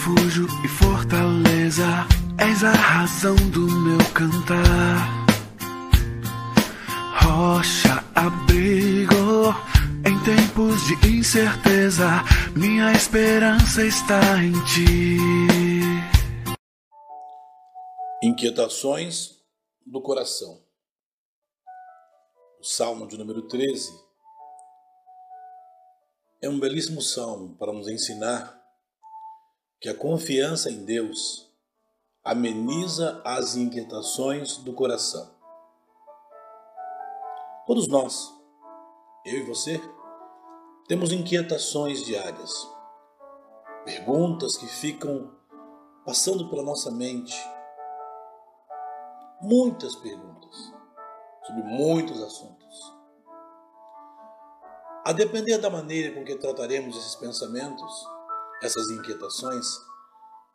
refúgio e fortaleza, és a razão do meu cantar. Rocha, abrigo, em tempos de incerteza, minha esperança está em ti. Inquietações do coração. O Salmo de número 13 é um belíssimo salmo para nos ensinar que a confiança em Deus ameniza as inquietações do coração. Todos nós, eu e você, temos inquietações diárias, perguntas que ficam passando pela nossa mente, muitas perguntas sobre muitos assuntos. A depender da maneira com que trataremos esses pensamentos, essas inquietações,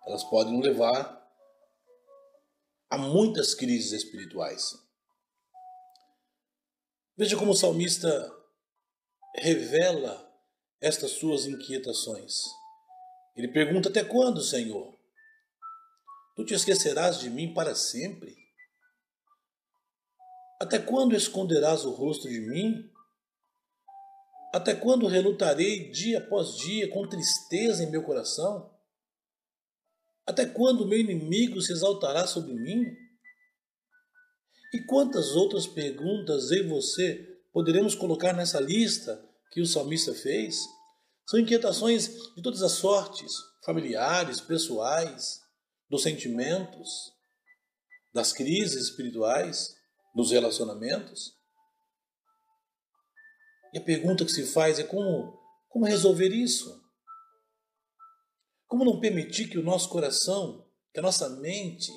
elas podem levar a muitas crises espirituais. Veja como o salmista revela estas suas inquietações. Ele pergunta: Até quando, Senhor? Tu te esquecerás de mim para sempre? Até quando esconderás o rosto de mim? Até quando relutarei dia após dia com tristeza em meu coração? Até quando meu inimigo se exaltará sobre mim? E quantas outras perguntas eu e você poderemos colocar nessa lista que o salmista fez? São inquietações de todas as sortes, familiares, pessoais, dos sentimentos, das crises espirituais, dos relacionamentos. E a pergunta que se faz é como, como resolver isso? Como não permitir que o nosso coração, que a nossa mente,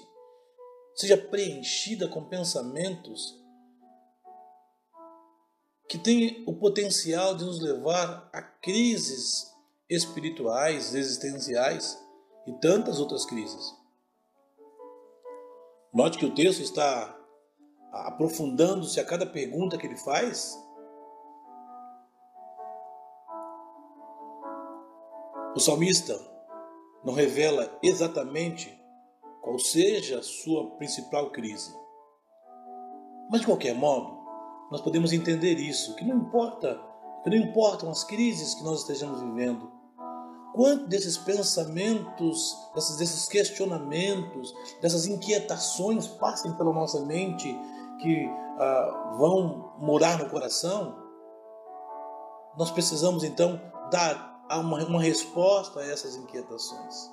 seja preenchida com pensamentos que têm o potencial de nos levar a crises espirituais, existenciais e tantas outras crises. Note que o texto está aprofundando-se a cada pergunta que ele faz O salmista não revela exatamente qual seja a sua principal crise. Mas de qualquer modo, nós podemos entender isso, que não importa, que não importam as crises que nós estejamos vivendo, quanto desses pensamentos, desses, desses questionamentos, dessas inquietações passem pela nossa mente que ah, vão morar no coração, nós precisamos então dar há uma, uma resposta a essas inquietações.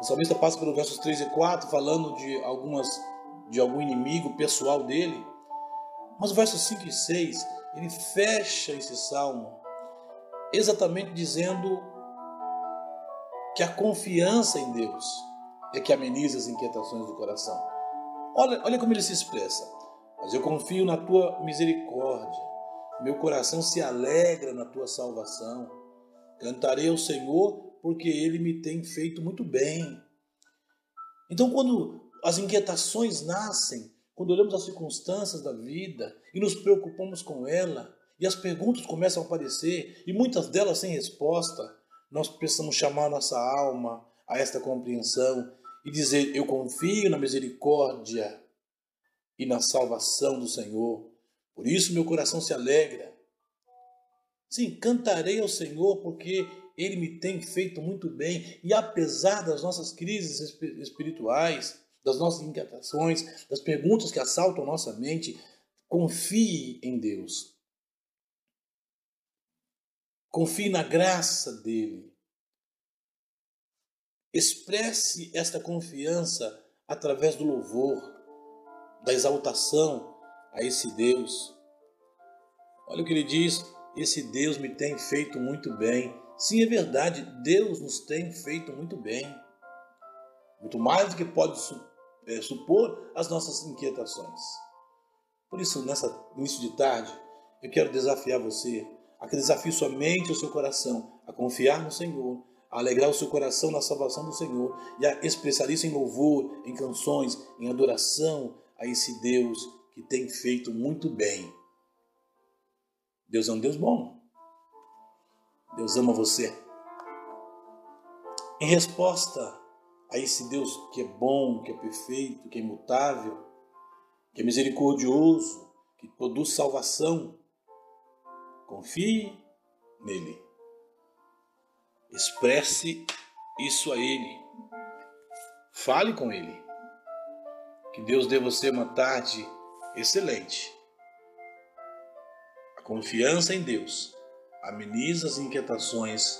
O salmista passa pelos versos 3 e 4 falando de algumas de algum inimigo pessoal dele. Mas o verso 5 e 6, ele fecha esse salmo exatamente dizendo que a confiança em Deus é que ameniza as inquietações do coração. Olha, olha como ele se expressa. Mas eu confio na tua misericórdia meu coração se alegra na tua salvação. Cantarei ao Senhor porque ele me tem feito muito bem. Então, quando as inquietações nascem, quando olhamos as circunstâncias da vida e nos preocupamos com ela, e as perguntas começam a aparecer, e muitas delas sem resposta, nós precisamos chamar nossa alma a esta compreensão e dizer: Eu confio na misericórdia e na salvação do Senhor. Por isso meu coração se alegra. Sim, cantarei ao Senhor porque Ele me tem feito muito bem e apesar das nossas crises espirituais, das nossas inquietações, das perguntas que assaltam nossa mente, confie em Deus. Confie na graça dele. Expresse esta confiança através do louvor, da exaltação, a esse Deus. Olha o que ele diz: esse Deus me tem feito muito bem. Sim, é verdade, Deus nos tem feito muito bem. Muito mais do que pode é, supor as nossas inquietações. Por isso, nessa início de tarde, eu quero desafiar você a que desafie sua mente e o seu coração a confiar no Senhor, a alegrar o seu coração na salvação do Senhor e a expressar isso em louvor, em canções, em adoração a esse Deus que tem feito muito bem. Deus é um Deus bom. Deus ama você. Em resposta a esse Deus que é bom, que é perfeito, que é imutável, que é misericordioso, que produz salvação, confie nele. Expresse isso a ele. Fale com ele. Que Deus dê você uma tarde excelente. A confiança em Deus ameniza as inquietações